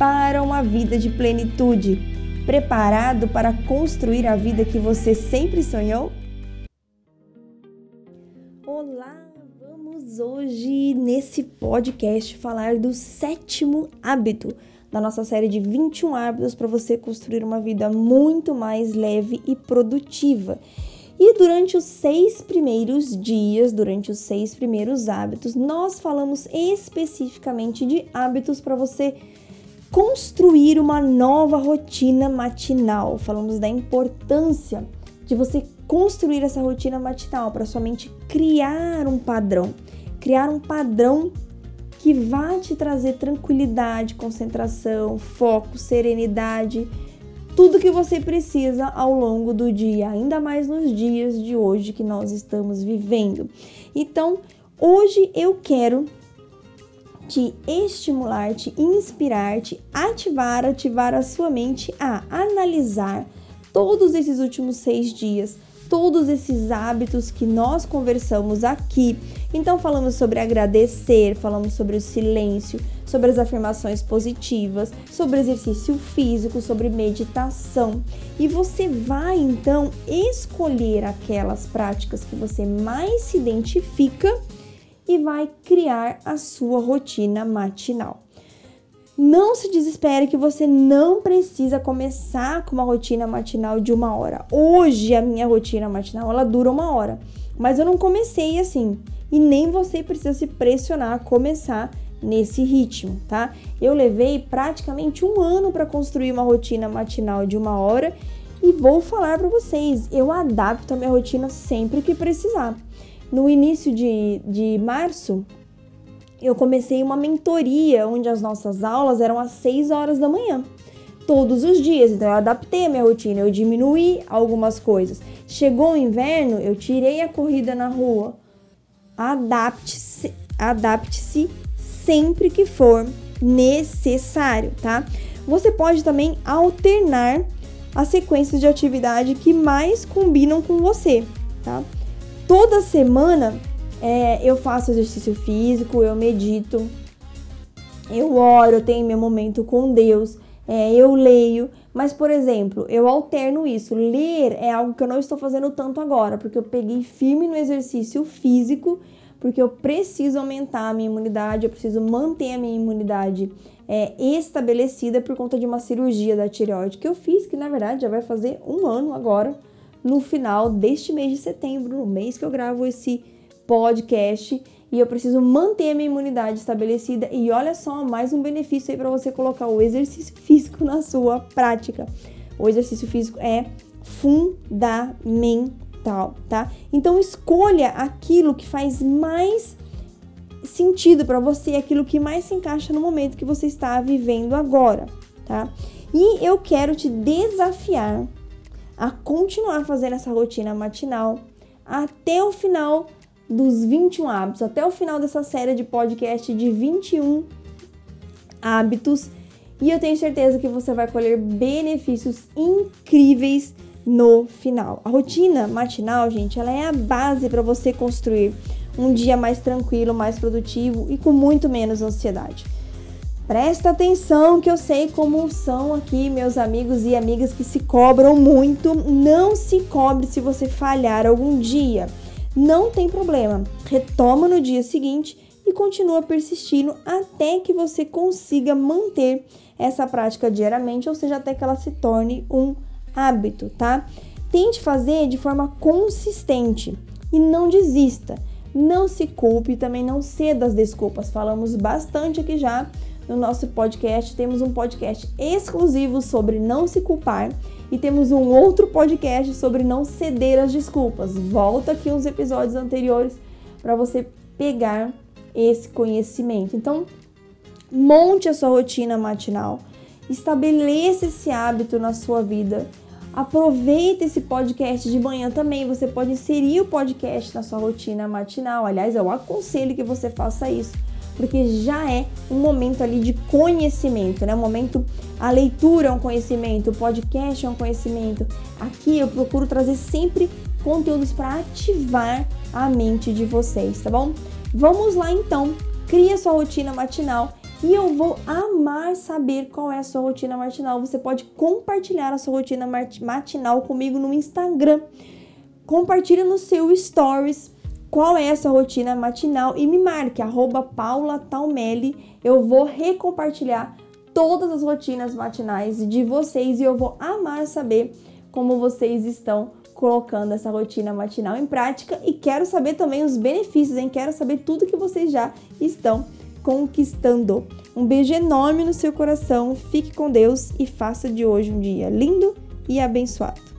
para uma vida de plenitude. Preparado para construir a vida que você sempre sonhou? Olá, vamos hoje nesse podcast falar do sétimo hábito da nossa série de 21 hábitos para você construir uma vida muito mais leve e produtiva. E durante os seis primeiros dias, durante os seis primeiros hábitos, nós falamos especificamente de hábitos para você construir uma nova rotina matinal. Falamos da importância de você construir essa rotina matinal para sua mente criar um padrão, criar um padrão que vá te trazer tranquilidade, concentração, foco, serenidade, tudo que você precisa ao longo do dia, ainda mais nos dias de hoje que nós estamos vivendo. Então, hoje eu quero te estimular, te inspirar, te ativar, ativar a sua mente a analisar todos esses últimos seis dias, todos esses hábitos que nós conversamos aqui. Então, falamos sobre agradecer, falamos sobre o silêncio, sobre as afirmações positivas, sobre exercício físico, sobre meditação. E você vai então escolher aquelas práticas que você mais se identifica e vai criar a sua rotina matinal. Não se desespere que você não precisa começar com uma rotina matinal de uma hora. Hoje a minha rotina matinal ela dura uma hora, mas eu não comecei assim e nem você precisa se pressionar a começar nesse ritmo, tá? Eu levei praticamente um ano para construir uma rotina matinal de uma hora e vou falar para vocês, eu adapto a minha rotina sempre que precisar. No início de, de março, eu comecei uma mentoria onde as nossas aulas eram às 6 horas da manhã, todos os dias. Então eu adaptei a minha rotina, eu diminuí algumas coisas. Chegou o inverno, eu tirei a corrida na rua. Adapte-se, adapte-se sempre que for necessário, tá? Você pode também alternar as sequências de atividade que mais combinam com você, tá? Toda semana é, eu faço exercício físico, eu medito, eu oro, eu tenho meu momento com Deus, é, eu leio. Mas, por exemplo, eu alterno isso. Ler é algo que eu não estou fazendo tanto agora, porque eu peguei firme no exercício físico, porque eu preciso aumentar a minha imunidade, eu preciso manter a minha imunidade é, estabelecida por conta de uma cirurgia da tireoide que eu fiz, que na verdade já vai fazer um ano agora no final deste mês de setembro, no mês que eu gravo esse podcast, e eu preciso manter a minha imunidade estabelecida. E olha só, mais um benefício aí para você colocar o exercício físico na sua prática. O exercício físico é fundamental, tá? Então escolha aquilo que faz mais sentido para você, aquilo que mais se encaixa no momento que você está vivendo agora, tá? E eu quero te desafiar a continuar fazendo essa rotina matinal até o final dos 21 hábitos, até o final dessa série de podcast de 21 hábitos. E eu tenho certeza que você vai colher benefícios incríveis no final. A rotina matinal, gente, ela é a base para você construir um dia mais tranquilo, mais produtivo e com muito menos ansiedade. Presta atenção que eu sei como são aqui meus amigos e amigas que se cobram muito. Não se cobre se você falhar algum dia. Não tem problema. Retoma no dia seguinte e continua persistindo até que você consiga manter essa prática diariamente, ou seja, até que ela se torne um hábito, tá? Tente fazer de forma consistente e não desista. Não se culpe, também não ceda as desculpas. Falamos bastante aqui já no nosso podcast. Temos um podcast exclusivo sobre não se culpar e temos um outro podcast sobre não ceder às desculpas. Volta aqui uns episódios anteriores para você pegar esse conhecimento. Então, monte a sua rotina matinal Estabeleça esse hábito na sua vida. Aproveita esse podcast de manhã também. Você pode inserir o podcast na sua rotina matinal. Aliás, eu aconselho que você faça isso, porque já é um momento ali de conhecimento, né? Um momento a leitura é um conhecimento, o podcast é um conhecimento. Aqui eu procuro trazer sempre conteúdos para ativar a mente de vocês, tá bom? Vamos lá então. Cria sua rotina matinal e eu vou amar saber qual é a sua rotina matinal. Você pode compartilhar a sua rotina matinal comigo no Instagram. Compartilha no seu stories qual é essa rotina matinal e me marque arroba. Eu vou recompartilhar todas as rotinas matinais de vocês e eu vou amar saber como vocês estão colocando essa rotina matinal em prática e quero saber também os benefícios, hein? Quero saber tudo que vocês já estão conquistando. Um beijo enorme no seu coração, fique com Deus e faça de hoje um dia lindo e abençoado.